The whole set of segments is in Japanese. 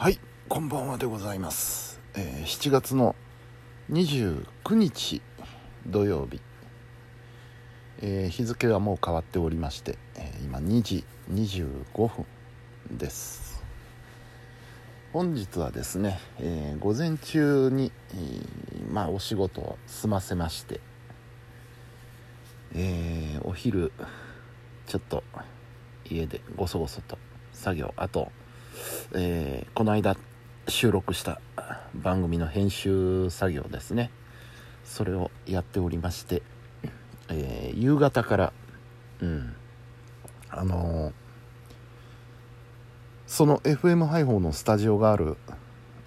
はいこんばんはでございます、えー7月の29日土曜日、えー日付はもう変わっておりまして、えー今2時25分です。本日はですね、えー午前中に、まあお仕事を済ませまして、えーお昼ちょっと家でごそごそと作業あとえーこの間収録した番組の編集作業ですね。それをやっておりまして、えー夕方からうんあのーその FM 配報のスタジオがある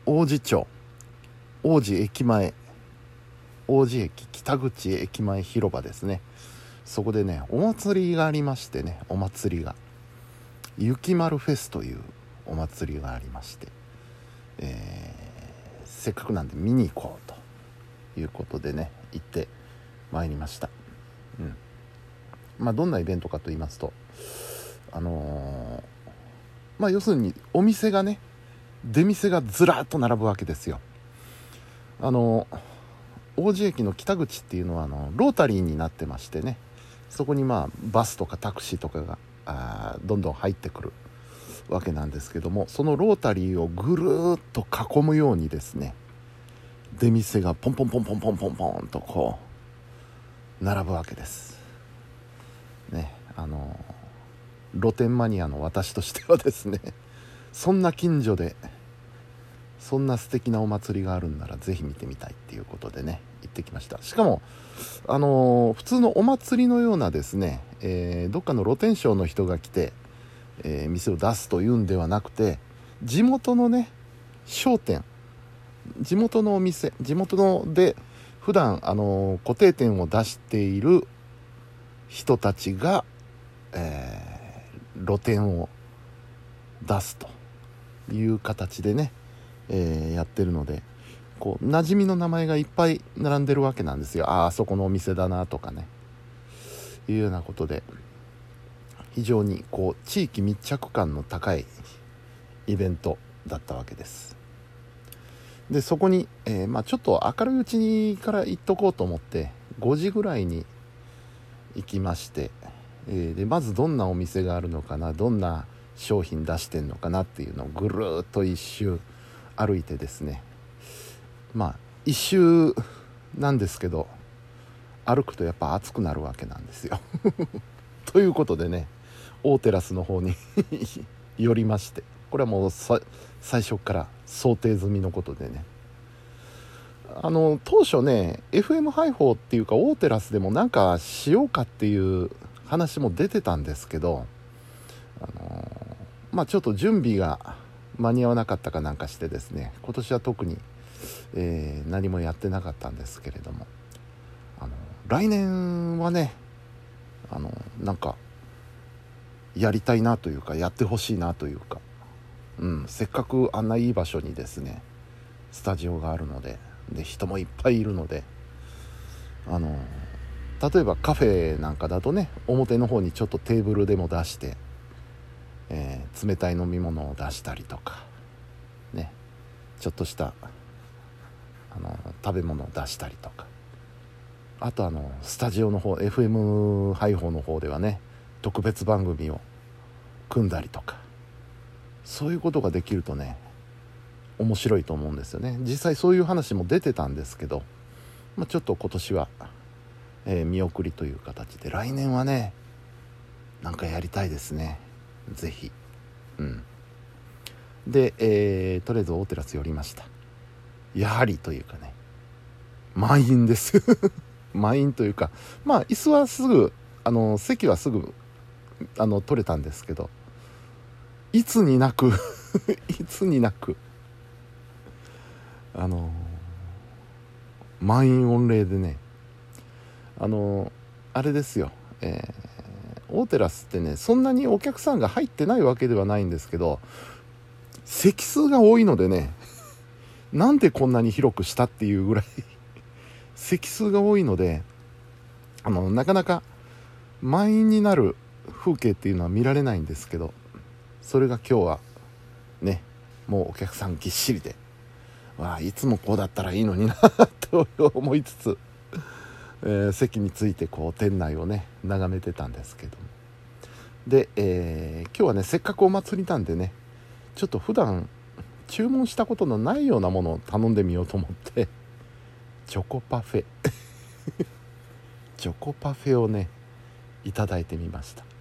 王子町王子駅前王子駅北口駅前広場ですね。そこでねお祭りがありましてねお祭りが。雪丸フェスというお祭りがありまして、えーせっかくなんで見に行こうということでね行ってまいりました。うん。まあどんなイベントかと言いますとあのーまあ要するにお店がね出店がずらっと並ぶわけですよ。あの王子駅の北口っていうのはあのロータリーになってましてねそこにまあバスとかタクシーとかがどんどん入ってくる。わけなんですけどもそのロータリーをぐるーっと囲むようにですね出店がポンポンポンポンポンポンポンとこう並ぶわけです。ねあの露店マニアの私としてはですねそんな近所でそんな素敵なお祭りがあるんならぜひ見てみたいっていうことでね行ってきました。しかもあのー普通のお祭りのようなですね、えーどっかの露天商の人が来て、えー店を出すというんではなくて地元のね商店。地元のお店。地元ので普段あの固定店を出している人たちが、えー露店を出すという形でね、えーやってるのでこう馴染みの名前がいっぱい並んでるわけなんですよ。あああそこのお店だなとかね。いうようなことで。非常にこう地域密着感の高いイベントだったわけです。でそこに、えーまあ、ちょっと明るいうちにから行っとこうと思って5時ぐらいに行きまして、えーでまずどんなお店があるのかなどんな商品出してんのかなっていうのをぐるーっと一周歩いてですね。まあ一周なんですけど歩くとやっぱ暑くなるわけなんですよ。ということでね大テラスの方に 寄りましてこれはもう最初から想定済みのことでね。あの当初ね FM 配報っていうか大テラスでもなんかしようかっていう話も出てたんですけどあのまあちょっと準備が間に合わなかったかなんかしてですね今年は特に、えー何もやってなかったんですけれどもあの来年はねあのなんかやりたいなというかやってほしいなというか、うん、せっかくあんないい場所にですねスタジオがあるのでで人もいっぱいいるのであの例えばカフェなんかだとね表の方にちょっとテーブルでも出して、えー冷たい飲み物を出したりとかねちょっとしたあの食べ物を出したりとか。あとあのスタジオの方 FM 配報の方ではね特別番組を組んだりとかそういうことができるとね面白いと思うんですよね。実際そういう話も出てたんですけど、まあ、ちょっと今年は、えー見送りという形で来年はねなんかやりたいですね。ぜひ。うん。で、えーとりあえず大テラス寄りました。やはりというかね満員です。満員というかまあ椅子はすぐあの席はすぐあの取れたんですけど。いつになく？いつになく？あの満員御礼でねあのあれですよ。えー大テラスってねそんなにお客さんが入ってないわけではないんですけど席数が多いのでね なんでこんなに広くしたっていうぐらい 席数が多いのであのなかなか満員になる風景っていうのは見られないんですけどそれが今日はねもうお客さんぎっしりでわあいつもこうだったらいいのになと思いつつ、えー、席についてこう店内をね眺めてたんですけども。で、えー、今日はねせっかくお祭りなんでねちょっと普段注文したことのないようなものを頼んでみようと思ってチョコパフェ。チョコパフェをねいただいてみました。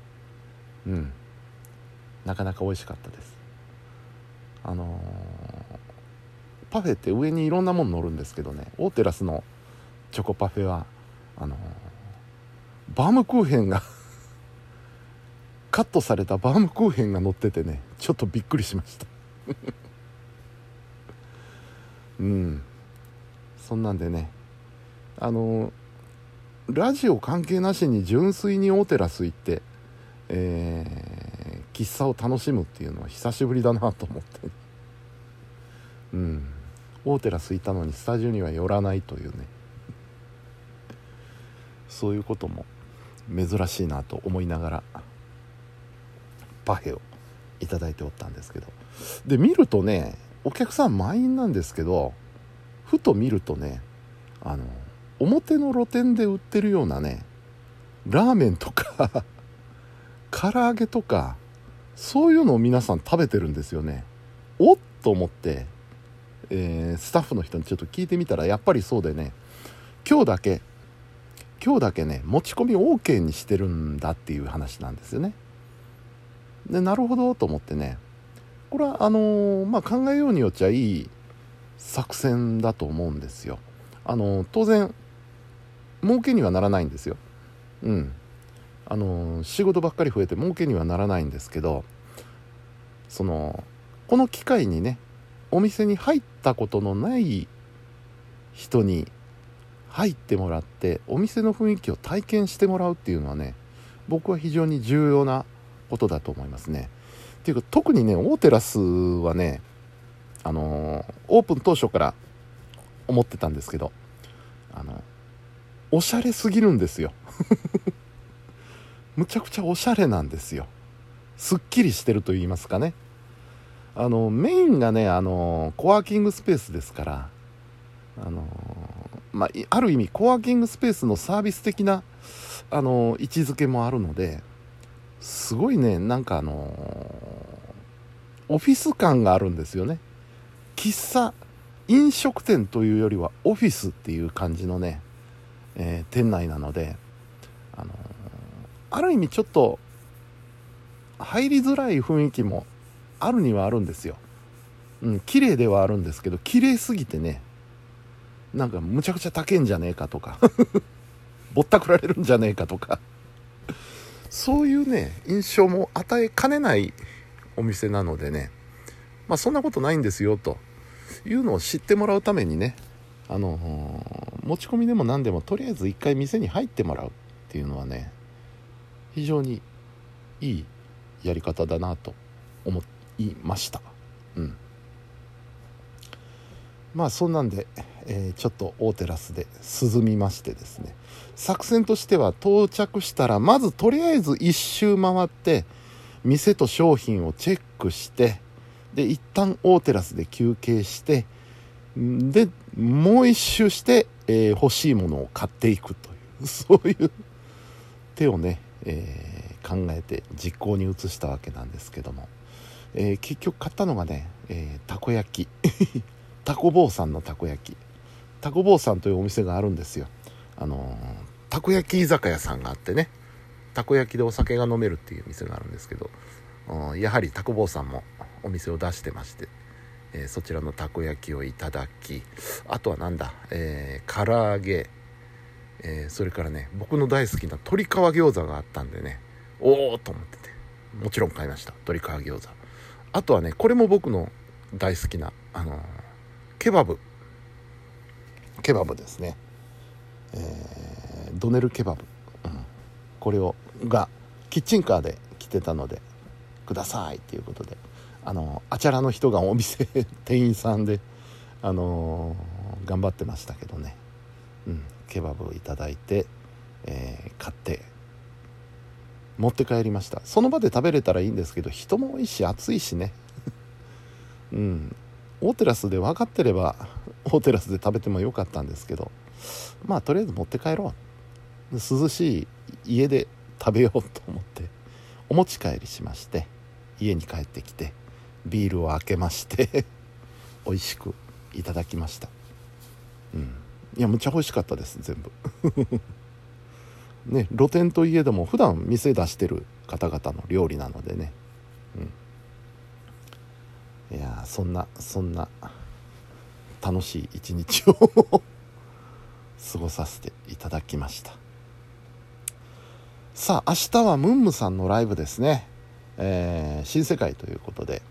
うん。なかなか美味しかったです。あのー、パフェって上にいろんなもの乗るんですけどね。オーテラスのチョコパフェはあのー、バームクーヘンがカットされたバームクーヘンが乗っててねちょっとびっくりしました。うん。そんなんでねあのラジオ関係なしに純粋にオーテラス行って、えー、喫茶を楽しむっていうのは久しぶりだなと思って。うん。オーテラス行ったのにスタジオには寄らないというね。そういうことも珍しいなと思いながらパフェをいただいておったんですけど。で見るとねお客さん満員なんですけどふと見るとねあの表の露店で売ってるようなねラーメンとか唐揚げとかそういうのを皆さん食べてるんですよねおっと思って、えー、スタッフの人にちょっと聞いてみたらやっぱりそうでね今日だけ今日だけね持ち込み OK にしてるんだっていう話なんですよねでなるほどと思ってねこれはあのー、まあ、考えようによっちゃいい作戦だと思うんですよ。あのー、当然儲けにはならないんですよ。うん。あの、仕事ばっかり増えて儲けにはならないんですけどそのこの機会にねお店に入ったことのない人に入ってもらってお店の雰囲気を体験してもらうっていうのはね僕は非常に重要なことだと思いますね。っていうか特にね大テラスはねあのオープン当初から思ってたんですけどあのおしゃれすぎるんですよむちゃくちゃおしゃれなんですよ。すっきりしてると言いますかね。あのメインがねあのコワーキングスペースですからあのまあ、ある意味コワーキングスペースのサービス的なあの位置づけもあるのですごいねなんかあのオフィス感があるんですよね。喫茶飲食店というよりはオフィスっていう感じのね、えー、店内なのである意味ちょっと入りづらい雰囲気もあるにはあるんですよ。うん綺麗ではあるんですけど綺麗すぎてねなんかむちゃくちゃ高いんじゃねえかとか ぼったくられるんじゃねえかとかそういうね印象も与えかねないお店なのでねまあそんなことないんですよというのを知ってもらうためにねあの持ち込みでも何でもとりあえず一回店に入ってもらうっていうのはね非常にいいやり方だなと思いました。うん。まあそんなんで、えー、ちょっと大テラスで涼みましてですね。作戦としては到着したらまずとりあえず一周回って店と商品をチェックしてで一旦大テラスで休憩してでもう一周して、えー、欲しいものを買っていくというそういう手をね、えー、考えて実行に移したわけなんですけども、えー、結局買ったのがね、えたこ焼き。タコ坊さんのたこ焼き。タコ坊さんというお店があるんですよ。あのたこ焼き居酒屋さんがあってね。たこ焼きでお酒が飲めるっていう店があるんですけどやはりタコ坊さんもお店を出してまして、え、そちらのたこ焼きをいただきあとはなんだ、えー、唐揚げ、えー、それからね僕の大好きな鶏皮餃子があったんでねおおと思っててもちろん買いました鶏皮餃子。あとはねこれも僕の大好きなあのケバブ。ケバブですね、えー、ドネルケバブ、うん、これをがキッチンカーで来てたのでくださいっていうことであのあちゃらの人がお店 店員さんであのー、頑張ってましたけどね、うん、ケバブをいただいて、えー、買って持って帰りました。その場で食べれたらいいんですけど人も多いし暑いしね。うん。大テラスで分かってれば大テラスで食べてもよかったんですけどまあとりあえず持って帰ろう。涼しい家で食べようと思ってお持ち帰りしまして家に帰ってきてビールを開けまして 美味しくいただきました。うん。いやむちゃ美味しかったです全部。ね露店といえども普段店出してる方々の料理なのでね。うん。いやそんなそんな楽しい一日を 過ごさせていただきました。さあ明日はムンムさんのライブですね、えー、新世界ということで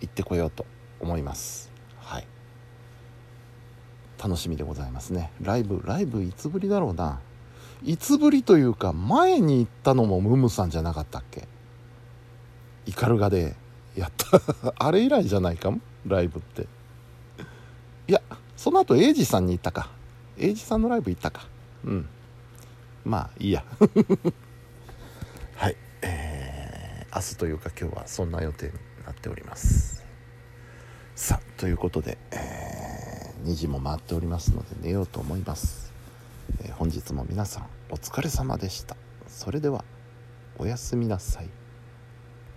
行ってこようと思います。楽しみでございますね。ライブライブいつぶりだろうな。いつぶりというか前に行ったのもムムさんじゃなかったっけ？イカルガでやった。あれ以来じゃないかも？ライブって。いやその後エイジさんに行ったか。エイジさんのライブ行ったか。うん。まあいいや。はい。えー、明日というか今日はそんな予定になっております。さあということで、えー、2時も回っておりますので寝ようと思います。えー、本日も皆さんお疲れ様でした。それではおやすみなさい。